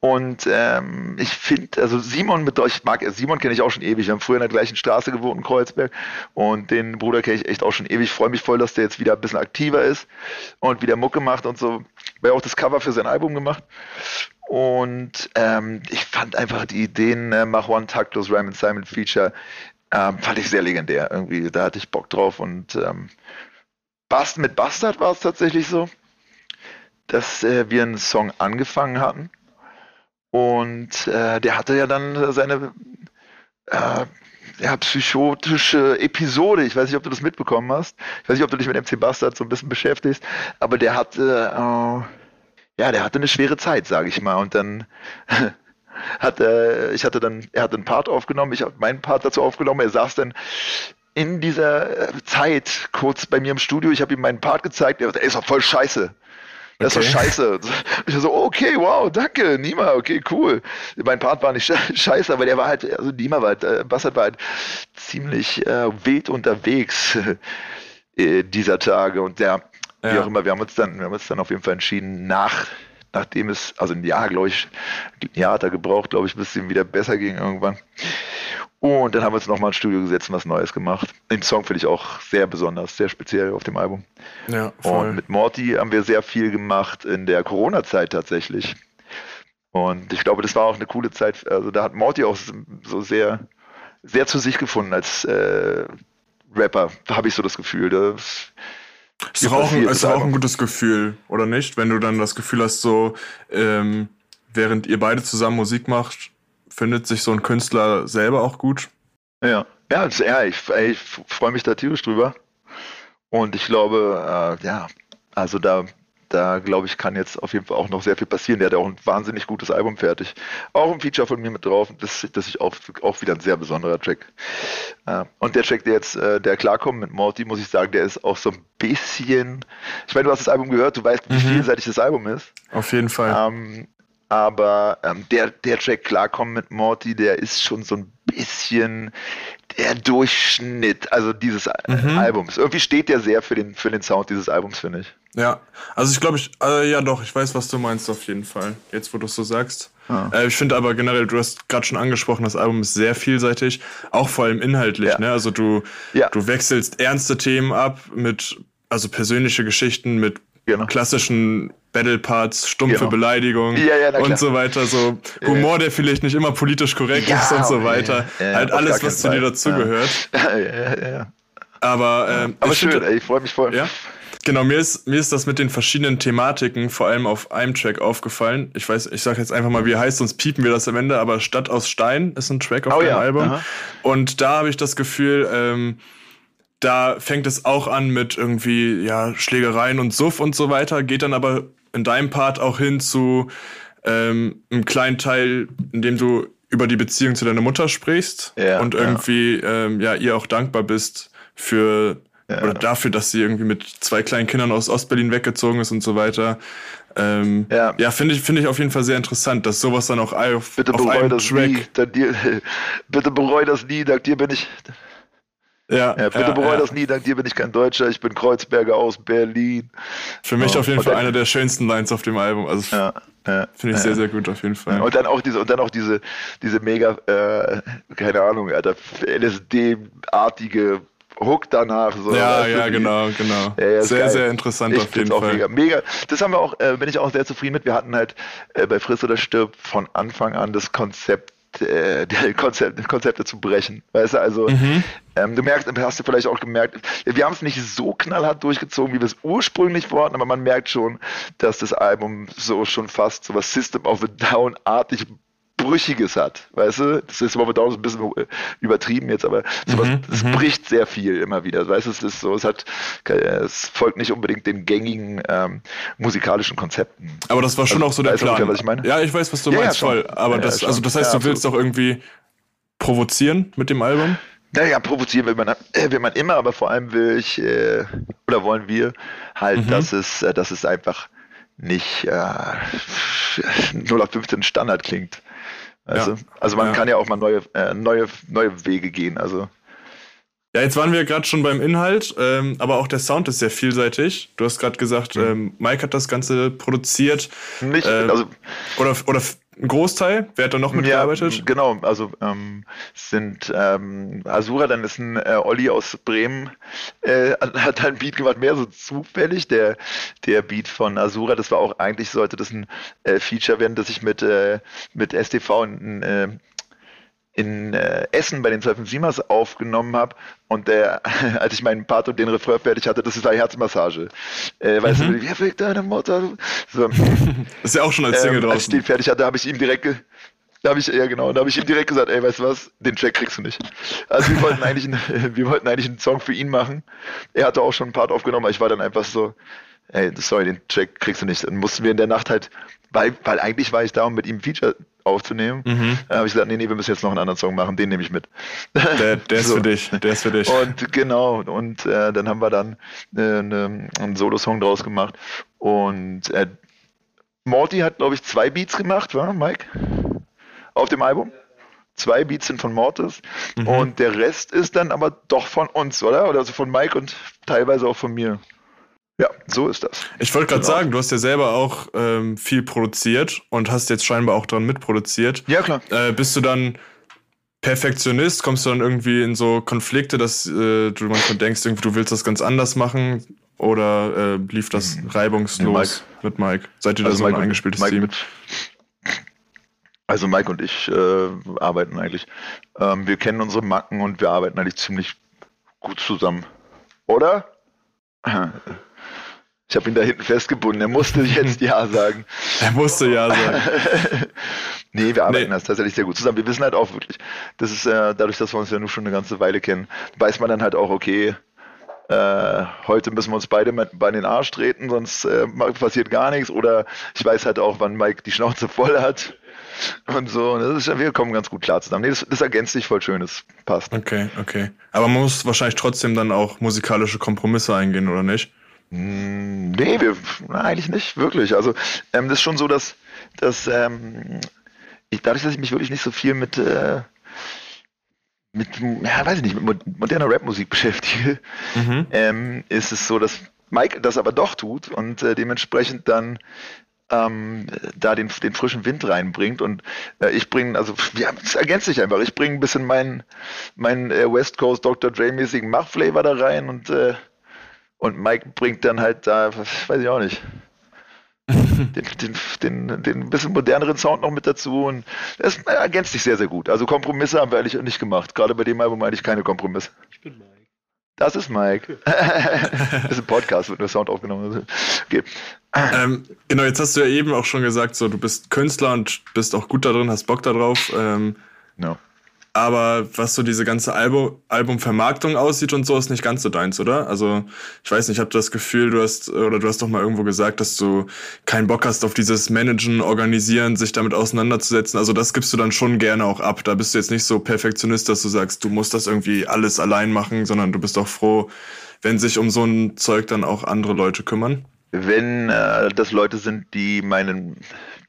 und ähm, ich finde, also Simon mit euch mag Simon kenne ich auch schon ewig. Wir haben früher in der gleichen Straße gewohnt in Kreuzberg und den Bruder kenne ich echt auch schon ewig. Freue mich voll, dass der jetzt wieder ein bisschen aktiver ist und wieder Mucke macht und so. Weil auch das Cover für sein Album gemacht. Und ähm, ich fand einfach die Ideen, äh, Mach One Taktlos Raymond Simon Feature, ähm, fand ich sehr legendär. Irgendwie, da hatte ich Bock drauf und ähm, Bast mit Bastard war es tatsächlich so, dass äh, wir einen Song angefangen hatten und äh, der hatte ja dann seine äh, ja, psychotische Episode. Ich weiß nicht, ob du das mitbekommen hast. Ich weiß nicht, ob du dich mit MC Bastard so ein bisschen beschäftigst. Aber der hatte, äh, ja, der hatte eine schwere Zeit, sage ich mal. Und dann hat er, ich hatte dann, er hat einen Part aufgenommen, ich habe meinen Part dazu aufgenommen. Er saß dann in dieser Zeit kurz bei mir im Studio. Ich habe ihm meinen Part gezeigt. Er sagt, ey, ist doch voll scheiße. Das okay. ist doch scheiße. Ich so, okay, wow, danke, Nima, okay, cool. Mein Part war nicht scheiße, aber der war halt, also Nima war halt, äh, Bassett war halt ziemlich äh, wild unterwegs äh, dieser Tage und der, ja. wie auch immer, wir haben uns dann, wir haben uns dann auf jeden Fall entschieden, nach, nachdem es, also ein Jahr, glaube ich, ein Jahr hat er gebraucht, glaube ich, bis es ihm wieder besser ging irgendwann. Und dann haben wir uns nochmal ins Studio gesetzt und was Neues gemacht. Den Song finde ich auch sehr besonders, sehr speziell auf dem Album. Ja, voll. Und mit Morty haben wir sehr viel gemacht in der Corona-Zeit tatsächlich. Und ich glaube, das war auch eine coole Zeit. Also da hat Morty auch so sehr, sehr zu sich gefunden als äh, Rapper, habe ich so das Gefühl. Das ist doch auch, ein, ist auch ein gutes Gefühl, oder nicht? Wenn du dann das Gefühl hast, so, ähm, während ihr beide zusammen Musik macht, findet sich so ein Künstler selber auch gut? Ja, ja, ja ich, ich freue mich da tierisch drüber. Und ich glaube, äh, ja, also da da glaube ich, kann jetzt auf jeden Fall auch noch sehr viel passieren. Der hat ja auch ein wahnsinnig gutes Album fertig. Auch ein Feature von mir mit drauf. Das, das ist auch, auch wieder ein sehr besonderer Track. Äh, und der Track, der jetzt, äh, der klarkommt mit Morty, muss ich sagen, der ist auch so ein bisschen. Ich meine, du hast das Album gehört, du weißt, wie mhm. vielseitig das Album ist. Auf jeden Fall. Ähm, aber ähm, der, der Track Klarkommen mit Morty, der ist schon so ein bisschen der Durchschnitt, also dieses mhm. Albums. Irgendwie steht der sehr für den, für den Sound dieses Albums, finde ich. Ja, also ich glaube, ich, äh, ja doch, ich weiß, was du meinst auf jeden Fall, jetzt wo du es so sagst. Ah. Äh, ich finde aber generell, du hast gerade schon angesprochen, das Album ist sehr vielseitig, auch vor allem inhaltlich. Ja. Ne? Also du, ja. du wechselst ernste Themen ab mit, also persönliche Geschichten mit genau. klassischen Battle-Parts, stumpfe genau. Beleidigungen ja, und so weiter. So Humor, der vielleicht nicht immer politisch korrekt ist und so weiter. halt alles, was zu dir dazugehört. Ja, ja, ja. Aber, ähm, aber schön, find, ey, ich freue mich voll. Ja? Genau, mir ist, mir ist das mit den verschiedenen Thematiken vor allem auf einem Track aufgefallen. Ich weiß, ich sag jetzt einfach mal, wie er heißt, sonst piepen wir das am Ende, aber Stadt aus Stein ist ein Track auf oh, dem ja. Album. Aha. Und da habe ich das Gefühl, ähm, da fängt es auch an mit irgendwie, ja, Schlägereien und Suff und so weiter, geht dann aber in deinem Part auch hin zu ähm, einem kleinen Teil, in dem du über die Beziehung zu deiner Mutter sprichst ja, und irgendwie ja. Ähm, ja ihr auch dankbar bist für ja. Oder dafür, dass sie irgendwie mit zwei kleinen Kindern aus Ostberlin weggezogen ist und so weiter. Ähm, ja, ja finde ich, finde ich auf jeden Fall sehr interessant, dass sowas dann auch auf, bitte auf einem das Track. Nie, dir, bitte bereu das nie, dank dir bin ich. Ja, ja bitte ja, bereu ja. das nie, dank dir bin ich kein Deutscher, ich bin Kreuzberger aus Berlin. Für mich oh, auf jeden Fall eine der schönsten Lines auf dem Album. Also ja, finde ich sehr, sehr gut auf jeden Fall. Und dann auch diese, und dann auch diese, diese mega, äh, keine Ahnung, Alter, LSD-artige Hook danach. So, ja, ja, genau, genau. Ja, sehr, geil. sehr interessant ich auf jeden Fall. Mega, mega. Das haben wir auch, äh, bin ich auch sehr zufrieden mit. Wir hatten halt äh, bei Friss oder Stirb von Anfang an das Konzept äh, Konzept, Konzepte zu brechen. Weißt du, also mhm. ähm, du merkst, hast du vielleicht auch gemerkt, wir haben es nicht so knallhart durchgezogen, wie wir es ursprünglich wollten, aber man merkt schon, dass das Album so schon fast so was System of a Down-artig Brüchiges hat, weißt du? Das ist momentan ein bisschen übertrieben jetzt, aber sowas, mhm, es mhm. bricht sehr viel immer wieder, weißt du? Es ist so, es hat, es folgt nicht unbedingt den gängigen ähm, musikalischen Konzepten. Aber das war schon also, auch so der Plan. Ungefähr, was ich meine? Ja, ich weiß, was du ja, meinst, ja, voll. Aber ja, das, also das heißt, du willst doch irgendwie provozieren mit dem Album? Naja, provozieren will man, äh, will man immer, aber vor allem will ich, äh, oder wollen wir halt, mhm. dass es, äh, dass es einfach nicht äh, 0 auf 15 Standard klingt. Also, ja. also man ja. kann ja auch mal neue, äh, neue, neue Wege gehen. Also. Ja, jetzt waren wir gerade schon beim Inhalt, ähm, aber auch der Sound ist sehr vielseitig. Du hast gerade gesagt, mhm. ähm, Mike hat das Ganze produziert. Nicht, äh, also, oder, oder ein Großteil? Wer hat da noch mitgearbeitet? Ja, genau, also ähm, sind ähm, Asura, dann ist ein äh, Olli aus Bremen, äh, hat ein Beat gemacht, mehr so zufällig. Der, der Beat von Asura, das war auch eigentlich, sollte das ein äh, Feature werden, das ich mit, äh, mit STV in, äh, in äh, Essen bei den 12 Siemers aufgenommen habe und der, als ich meinen Part und den Refrain fertig hatte, das ist eine Herzmassage. Äh, weißt mhm. du, wie fickt deine Mutter? So. das ist ja auch schon als Single ähm, draußen. Als ich den fertig hatte, habe ich ihm direkt, da habe ich, ja genau, da habe ich ihm direkt gesagt, ey, weißt du was, den Track kriegst du nicht. Also wir wollten eigentlich, einen, wir wollten eigentlich einen Song für ihn machen. Er hatte auch schon einen Part aufgenommen, aber ich war dann einfach so, ey, sorry, den Track kriegst du nicht. Dann mussten wir in der Nacht halt, weil, weil eigentlich war ich da, um mit ihm Feature aufzunehmen. Mhm. Da habe ich gesagt, nee, nee, wir müssen jetzt noch einen anderen Song machen, den nehme ich mit. Der, der ist so. für dich, der ist für dich. Und genau, und äh, dann haben wir dann äh, ne, einen Solo-Song draus gemacht. Und äh, Morty hat, glaube ich, zwei Beats gemacht, war Mike? Auf dem Album? Zwei Beats sind von Mortis mhm. und der Rest ist dann aber doch von uns, oder? Oder also von Mike und teilweise auch von mir. Ja, so ist das. Ich wollte gerade genau. sagen, du hast ja selber auch ähm, viel produziert und hast jetzt scheinbar auch dran mitproduziert. Ja, klar. Äh, bist du dann Perfektionist? Kommst du dann irgendwie in so Konflikte, dass äh, du manchmal denkst, irgendwie, du willst das ganz anders machen? Oder äh, lief das mhm. reibungslos Mike. mit Mike? Seid ihr also da so Mike ein eingespieltes Mike Team? Mit, also Mike und ich äh, arbeiten eigentlich. Ähm, wir kennen unsere Macken und wir arbeiten eigentlich ziemlich gut zusammen. Oder? Ich habe ihn da hinten festgebunden. Er musste jetzt Ja sagen. Er musste Ja sagen. nee, wir arbeiten nee. das tatsächlich sehr gut zusammen. Wir wissen halt auch wirklich, das ist äh, dadurch, dass wir uns ja nur schon eine ganze Weile kennen, weiß man dann halt auch, okay, äh, heute müssen wir uns beide mit bei den Arsch treten, sonst äh, passiert gar nichts. Oder ich weiß halt auch, wann Mike die Schnauze voll hat und so. Das ist, wir kommen ganz gut klar zusammen. Nee, das, das ergänzt sich voll schön, das passt. Okay, okay. Aber man muss wahrscheinlich trotzdem dann auch musikalische Kompromisse eingehen, oder nicht? Hm, nee, wir, na, eigentlich nicht, wirklich. Also ähm, das ist schon so, dass, dass ähm, ich, dadurch, dass ich mich wirklich nicht so viel mit, äh, mit ja, weiß ich nicht, mit moderner Rapmusik beschäftige, mhm. ähm, ist es so, dass Mike das aber doch tut und äh, dementsprechend dann ähm, da den, den frischen Wind reinbringt. Und äh, ich bringe, also ja, es ergänzt sich einfach. Ich bringe ein bisschen meinen mein, äh, West Coast Dr. Dre-mäßigen Mach-Flavor da rein und äh, und Mike bringt dann halt da, weiß ich auch nicht, den, den, den, den bisschen moderneren Sound noch mit dazu und das ergänzt sich sehr, sehr gut. Also Kompromisse haben wir eigentlich nicht gemacht. Gerade bei dem Album eigentlich keine Kompromisse. Ich bin Mike. Das ist Mike. das ist ein Podcast, wird nur Sound aufgenommen. Okay. Ähm, genau, jetzt hast du ja eben auch schon gesagt, so du bist Künstler und bist auch gut da drin, hast Bock darauf. Ähm, no. Aber was so diese ganze Album, Albumvermarktung aussieht und so, ist nicht ganz so deins, oder? Also, ich weiß nicht, ich habe das Gefühl, du hast, oder du hast doch mal irgendwo gesagt, dass du keinen Bock hast auf dieses Managen, Organisieren, sich damit auseinanderzusetzen. Also, das gibst du dann schon gerne auch ab. Da bist du jetzt nicht so Perfektionist, dass du sagst, du musst das irgendwie alles allein machen, sondern du bist auch froh, wenn sich um so ein Zeug dann auch andere Leute kümmern. Wenn äh, das Leute sind, die meinen,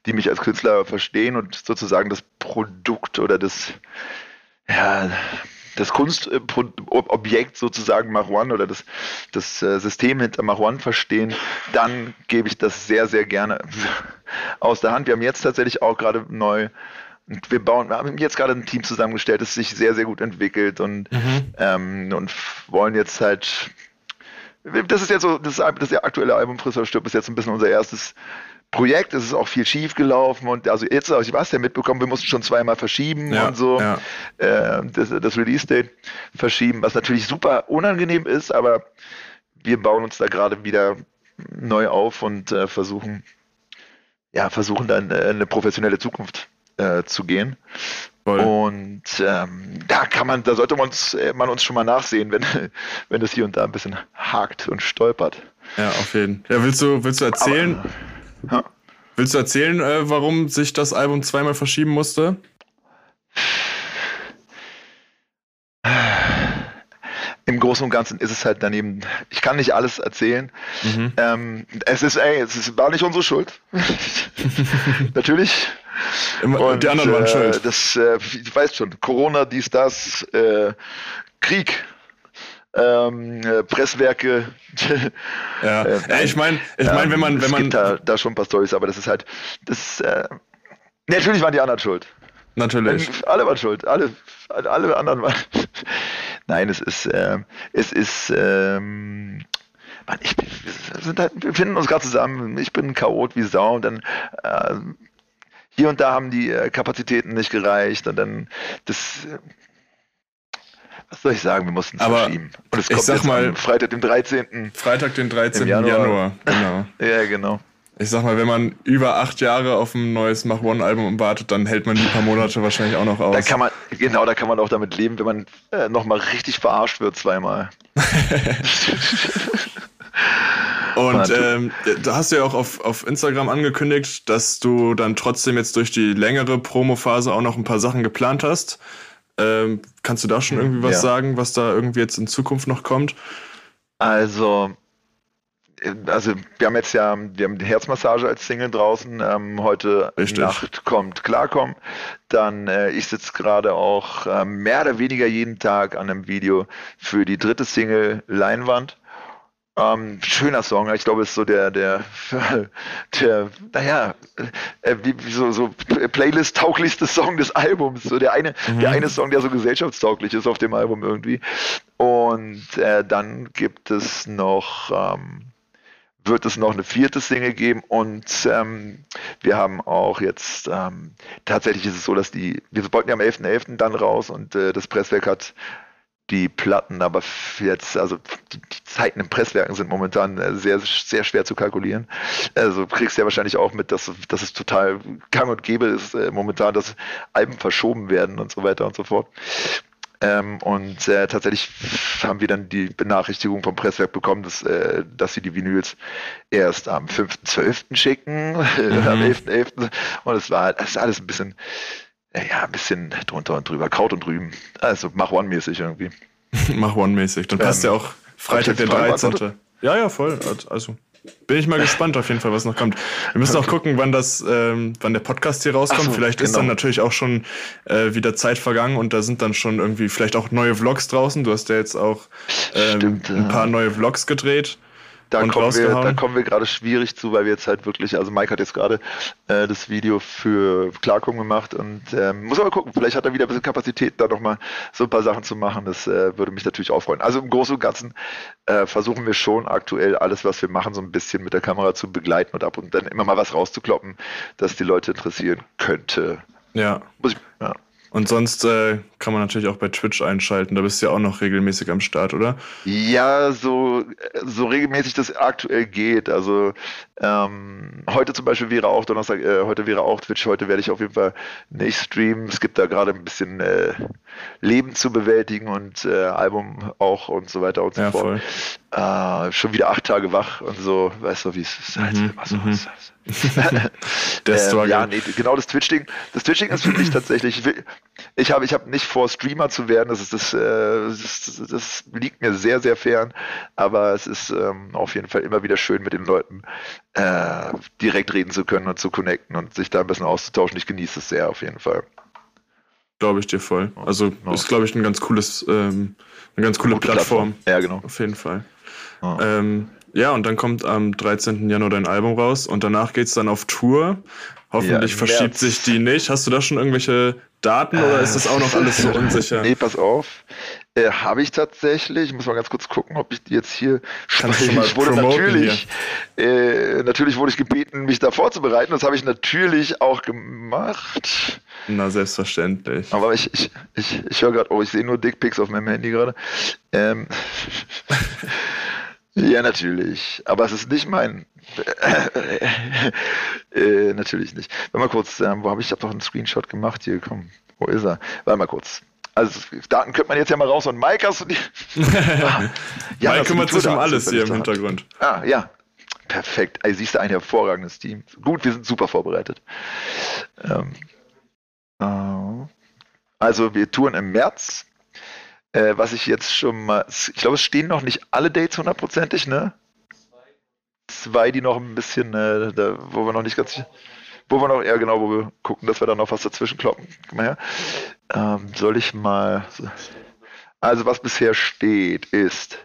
die mich als Künstler verstehen und sozusagen das Produkt oder das ja, das Kunstobjekt sozusagen Mach One oder das, das äh, System hinter One verstehen, dann gebe ich das sehr, sehr gerne aus der Hand. Wir haben jetzt tatsächlich auch gerade neu wir bauen, wir haben jetzt gerade ein Team zusammengestellt, das sich sehr, sehr gut entwickelt und, mhm. ähm, und wollen jetzt halt, das ist jetzt so, das, das aktuelle Album Frisser stirbt ist jetzt ein bisschen unser erstes Projekt, es ist auch viel schief gelaufen und also jetzt habe ich was ja mitbekommen, wir mussten schon zweimal verschieben ja, und so ja. äh, das, das Release-Date verschieben, was natürlich super unangenehm ist, aber wir bauen uns da gerade wieder neu auf und äh, versuchen, ja, versuchen dann äh, eine professionelle Zukunft äh, zu gehen. Voll. Und ähm, da kann man, da sollte man uns, äh, man uns schon mal nachsehen, wenn, wenn das hier und da ein bisschen hakt und stolpert. Ja, auf jeden Fall. Ja, willst du, willst du erzählen? Aber, ja. Willst du erzählen, äh, warum sich das Album zweimal verschieben musste? Im Großen und Ganzen ist es halt daneben, ich kann nicht alles erzählen. Mhm. Ähm, es ist, ey, es ist, war nicht unsere Schuld. Natürlich. Und, die anderen waren äh, schuld. Das, äh, ich weiß schon, Corona, dies, das, äh, Krieg, ähm, äh, Presswerke. ja. äh, ja, ich meine, ich meine, wenn man, wenn man, gibt da, da schon ein paar Storys, aber das ist halt, das, äh, natürlich waren die anderen schuld. Natürlich. Alle waren schuld, alle, alle anderen waren. Nein, es ist, äh, es ist, ähm, Mann, ich, wir, sind halt, wir finden uns gerade zusammen. Ich bin ein Chaot wie Sau und dann äh, hier und da haben die äh, Kapazitäten nicht gereicht und dann das was soll ich sagen, wir mussten es verschieben. Und es kommt ich sag mal, Freitag, den 13. Freitag, den 13. Januar. Januar. Genau. ja, genau. Ich sag mal, wenn man über acht Jahre auf ein neues Mach One Album wartet, dann hält man die paar Monate wahrscheinlich auch noch aus. Da kann man, genau, da kann man auch damit leben, wenn man äh, nochmal richtig verarscht wird zweimal. Und ähm, da hast du ja auch auf, auf Instagram angekündigt, dass du dann trotzdem jetzt durch die längere Promophase auch noch ein paar Sachen geplant hast. Ähm, kannst du da schon irgendwie was ja. sagen, was da irgendwie jetzt in Zukunft noch kommt? Also, also wir haben jetzt ja, wir haben die Herzmassage als Single draußen. Ähm, heute Richtig. Nacht kommt Klarkommen. Dann, äh, ich sitze gerade auch äh, mehr oder weniger jeden Tag an einem Video für die dritte Single Leinwand. Ähm, schöner Song, ich glaube, es ist so der, der, der, naja, äh, wie, wie so, so Playlist-tauglichste Song des Albums. So der eine, mhm. der eine Song, der so gesellschaftstauglich ist auf dem Album irgendwie. Und äh, dann gibt es noch, ähm, wird es noch eine vierte Single geben und ähm, wir haben auch jetzt, ähm, tatsächlich ist es so, dass die, wir wollten ja am 11.11. .11. dann raus und äh, das Presswerk hat die Platten, aber jetzt, also die, die Zeiten in Presswerken sind momentan äh, sehr, sehr schwer zu kalkulieren. Also kriegst du ja wahrscheinlich auch mit, dass, dass es total gang und gäbe ist äh, momentan, dass Alben verschoben werden und so weiter und so fort. Ähm, und äh, tatsächlich haben wir dann die Benachrichtigung vom Presswerk bekommen, dass, äh, dass sie die Vinyls erst am 5.12. schicken, mhm. am 11.11. Und es war das ist alles ein bisschen, ja, ein bisschen drunter und drüber, Kraut und Rüben. Also mach One-mäßig irgendwie. mach One-mäßig. Dann passt ähm, ja auch Freitag der 13. Ja, ja, voll. Also bin ich mal gespannt auf jeden Fall, was noch kommt. Wir müssen auch gucken, wann das, ähm, wann der Podcast hier rauskommt. So, vielleicht genau. ist dann genau. natürlich auch schon äh, wieder Zeit vergangen und da sind dann schon irgendwie vielleicht auch neue Vlogs draußen. Du hast ja jetzt auch ähm, Stimmt, ein paar neue Vlogs gedreht da kommen, wir, da kommen wir gerade schwierig zu, weil wir jetzt halt wirklich, also Mike hat jetzt gerade äh, das Video für Klarkommen gemacht und ähm, muss aber gucken, vielleicht hat er wieder ein bisschen Kapazität, da nochmal so ein paar Sachen zu machen. Das äh, würde mich natürlich auch freuen. Also im Großen und Ganzen äh, versuchen wir schon aktuell alles, was wir machen, so ein bisschen mit der Kamera zu begleiten und ab und dann immer mal was rauszukloppen, das die Leute interessieren könnte. Ja. Muss ich, ja. Und sonst äh, kann man natürlich auch bei Twitch einschalten. Da bist du ja auch noch regelmäßig am Start, oder? Ja, so, so regelmäßig das aktuell geht. Also ähm, heute zum Beispiel wäre auch Donnerstag, äh, heute wäre auch Twitch. Heute werde ich auf jeden Fall nicht streamen. Es gibt da gerade ein bisschen äh, Leben zu bewältigen und äh, Album auch und so weiter und so ja, fort. Äh, schon wieder acht Tage wach und so, weißt du, wie es ist. Halt mhm, immer so. Mhm. Der ähm, ja, nee, genau das Twitch-Ding. Das Twitch-Ding ist für mich tatsächlich. Ich habe, ich habe nicht vor, Streamer zu werden. Das ist das, äh, das, das, liegt mir sehr, sehr fern. Aber es ist ähm, auf jeden Fall immer wieder schön, mit den Leuten äh, direkt reden zu können und zu connecten und sich da ein bisschen auszutauschen. Ich genieße es sehr auf jeden Fall. Glaube ich dir voll. Also ja. ist, glaube ich, ein ganz cooles, ähm, eine ganz coole Plattform. Plattform. Ja, genau. Auf jeden Fall. Ja. Ähm, ja, und dann kommt am 13. Januar dein Album raus und danach geht es dann auf Tour. Hoffentlich ja, verschiebt sich die nicht. Hast du da schon irgendwelche Daten oder ist das auch noch alles so unsicher? nee, pass auf. Äh, Habe ich tatsächlich. Ich muss mal ganz kurz gucken, ob ich die jetzt hier spreche. Ich wurde natürlich, äh, natürlich wurde ich gebeten, mich da vorzubereiten. Das habe ich natürlich auch gemacht. Na, selbstverständlich. Aber ich, ich, ich, ich höre gerade, oh, ich sehe nur Dickpics auf meinem Handy gerade. Ähm, Ja, natürlich. Aber es ist nicht mein. äh, natürlich nicht. Warte mal kurz, äh, wo habe ich? Ich habe doch einen Screenshot gemacht. Hier, komm. Wo ist er? Warte mal kurz. Also, Daten könnte man jetzt ja mal raus. Und Mike, hast du die. ah, ja, Mike kümmert sich um alles hier im Hintergrund. Ah, ja. Perfekt. Ey, siehst du, ein hervorragendes Team. Gut, wir sind super vorbereitet. Ähm, äh, also, wir touren im März äh, was ich jetzt schon mal, ich glaube, es stehen noch nicht alle Dates hundertprozentig, ne? Zwei, die noch ein bisschen, äh, da, wo wir noch nicht ganz, wo wir noch, ja genau, wo wir gucken, dass wir da noch was dazwischen kloppen. Guck mal her. Ähm, soll ich mal, also was bisher steht, ist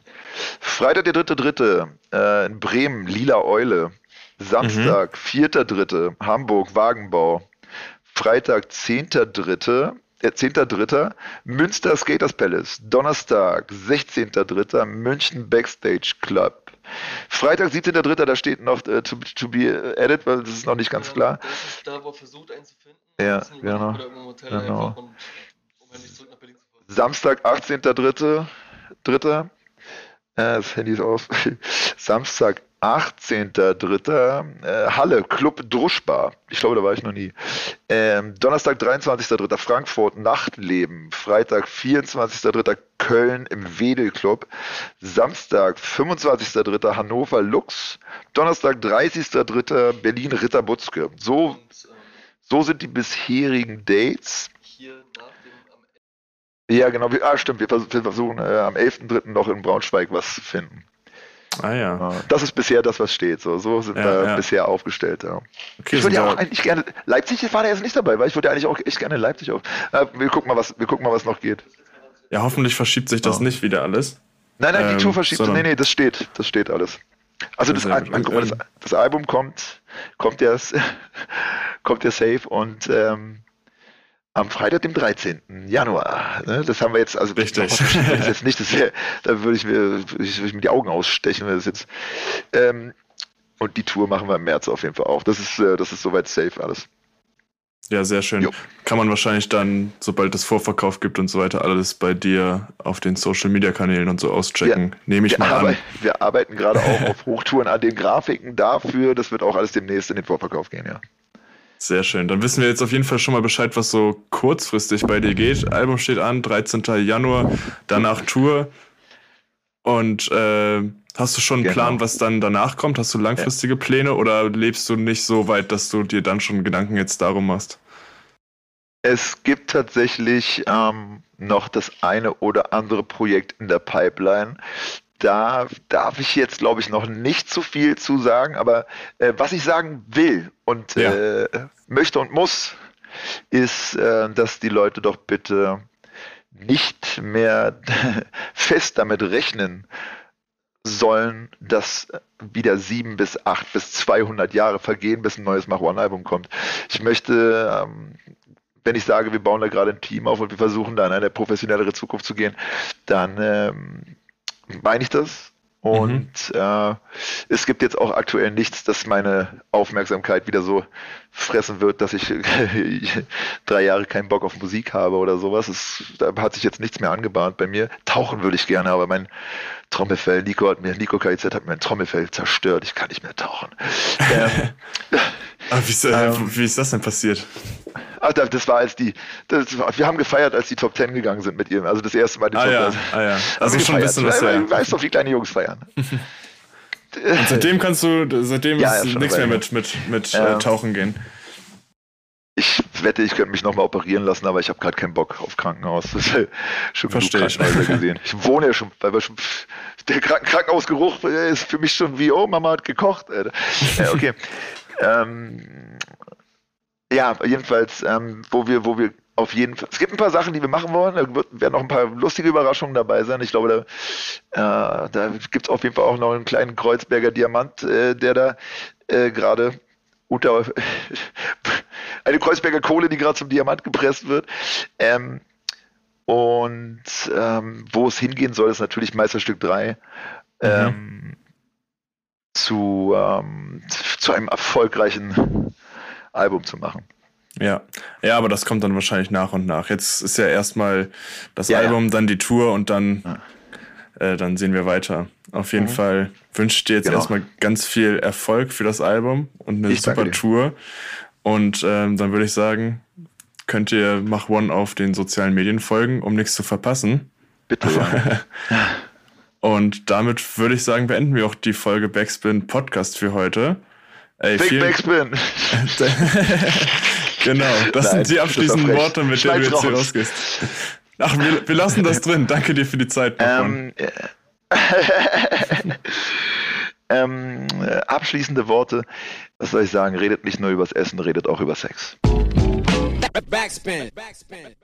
Freitag der dritte dritte äh, in Bremen, Lila Eule. Samstag, mhm. vierter dritte, Hamburg, Wagenbau. Freitag, zehnter dritte, 10.3. Münster Skaters Palace. Donnerstag, 16.3. München Backstage Club. Freitag, 17.3. da steht noch äh, to, to, be added, weil das ist noch nicht ganz klar. Da, wo er versucht, einen zu finden. Ja, genau. genau. Und, um Samstag, 18.3. Dritter. Äh, das Handy ist aus. Samstag, 18.03. Äh, Halle, Club Druschbar. Ich glaube, da war ich noch nie. Ähm, Donnerstag, 23.03. Frankfurt, Nachtleben. Freitag, 24.03. Köln im Wedel Club. Samstag, 25.03. Hannover Lux. Donnerstag, 30.03. Berlin Ritterbutzke. So, so sind die bisherigen Dates. Hier nach dem, ja, genau. Ah, stimmt. Wir versuchen äh, am 11.03. noch in Braunschweig was zu finden. Ah ja. Das ist bisher das, was steht. So, so sind ja, wir ja. bisher aufgestellt. Ja. Okay, ich würde ja auch eigentlich gerne. Leipzig war da jetzt nicht dabei, weil ich würde ja eigentlich auch echt gerne Leipzig auf. Äh, wir gucken mal, was, wir gucken mal, was noch geht. Ja, hoffentlich verschiebt sich das nicht wieder alles. Nein, nein, die ähm, Tour verschiebt sich. Nee, nee, das steht. Das steht alles. Also das, Al guck mal, das, das, Album kommt, kommt ja, kommt ja safe und ähm, am Freitag, dem 13. Januar. Ne? Das haben wir jetzt, also Richtig. Das jetzt nicht, das wär, da würde ich, mir, würde ich mir die Augen ausstechen, wenn das jetzt. Ähm, und die Tour machen wir im März auf jeden Fall auch. Das ist, äh, das ist soweit safe alles. Ja, sehr schön. Jo. Kann man wahrscheinlich dann, sobald es Vorverkauf gibt und so weiter, alles bei dir auf den Social Media Kanälen und so auschecken. Ja, Nehme ich mal an. Wir arbeiten gerade auch auf Hochtouren an den Grafiken dafür. Das wird auch alles demnächst in den Vorverkauf gehen, ja. Sehr schön. Dann wissen wir jetzt auf jeden Fall schon mal Bescheid, was so kurzfristig bei dir geht. Album steht an, 13. Januar, danach Tour. Und äh, hast du schon einen genau. Plan, was dann danach kommt? Hast du langfristige ja. Pläne oder lebst du nicht so weit, dass du dir dann schon Gedanken jetzt darum machst? Es gibt tatsächlich ähm, noch das eine oder andere Projekt in der Pipeline. Da darf ich jetzt, glaube ich, noch nicht zu viel zu sagen, aber äh, was ich sagen will und ja. äh, möchte und muss, ist, äh, dass die Leute doch bitte nicht mehr fest damit rechnen sollen, dass wieder sieben bis acht bis 200 Jahre vergehen, bis ein neues Mach One-Album kommt. Ich möchte, ähm, wenn ich sage, wir bauen da gerade ein Team auf und wir versuchen da in eine professionellere Zukunft zu gehen, dann ähm, meine ich das und mhm. äh, es gibt jetzt auch aktuell nichts, das meine Aufmerksamkeit wieder so fressen wird, dass ich drei Jahre keinen Bock auf Musik habe oder sowas. Es, da hat sich jetzt nichts mehr angebahnt bei mir. Tauchen würde ich gerne, aber mein Trommelfell, Nico hat mir, Nico KIZ hat mir ein Trommelfell zerstört. Ich kann nicht mehr tauchen. ähm, Ah, wie, äh, ähm, wie, ist das denn passiert? Ach, das war als die, das, wir haben gefeiert, als die Top Ten gegangen sind mit ihm. Also das erste Mal die ah, Top ja, ah, ja. Also schon ein bisschen was. Du weißt doch, wie kleine Jungs feiern. Und seitdem kannst du, seitdem ja, ist nichts mehr mit, mit, mit äh, ähm, Tauchen gehen. Ich wette, ich könnte mich nochmal operieren lassen, aber ich habe gerade keinen Bock auf Krankenhaus. Das ist schon Verstehe ich. gesehen. Ich wohne ja schon, weil wir schon, der Krankenhausgeruch ist für mich schon wie, oh, Mama hat gekocht. Äh, okay. Ähm, ja, jedenfalls, ähm, wo wir, wo wir auf jeden Fall. Es gibt ein paar Sachen, die wir machen wollen. Da werden noch ein paar lustige Überraschungen dabei sein. Ich glaube, da, äh, da gibt es auf jeden Fall auch noch einen kleinen Kreuzberger Diamant, äh, der da äh, gerade unter eine Kreuzberger Kohle, die gerade zum Diamant gepresst wird. Ähm, und ähm, wo es hingehen soll, ist natürlich Meisterstück 3. Mhm. Ähm, zu, ähm, zu einem erfolgreichen Album zu machen. Ja, ja, aber das kommt dann wahrscheinlich nach und nach. Jetzt ist ja erstmal das ja, Album, ja. dann die Tour und dann, ja. äh, dann sehen wir weiter. Auf jeden mhm. Fall wünsche ich dir jetzt genau. erstmal ganz viel Erfolg für das Album und eine ich super Tour. Und ähm, dann würde ich sagen, könnt ihr Mach One auf den sozialen Medien folgen, um nichts zu verpassen. Bitte. Ja. Und damit würde ich sagen, beenden wir auch die Folge Backspin Podcast für heute. Ey, Big Backspin! genau, das Nein, sind die abschließenden Worte, mit denen du jetzt hier rausgehst. Ach, wir, wir, lassen das drin. Danke dir für die Zeit. Ähm, äh, ähm, abschließende Worte. Was soll ich sagen? Redet nicht nur übers Essen, redet auch über Sex. Backspin. Backspin.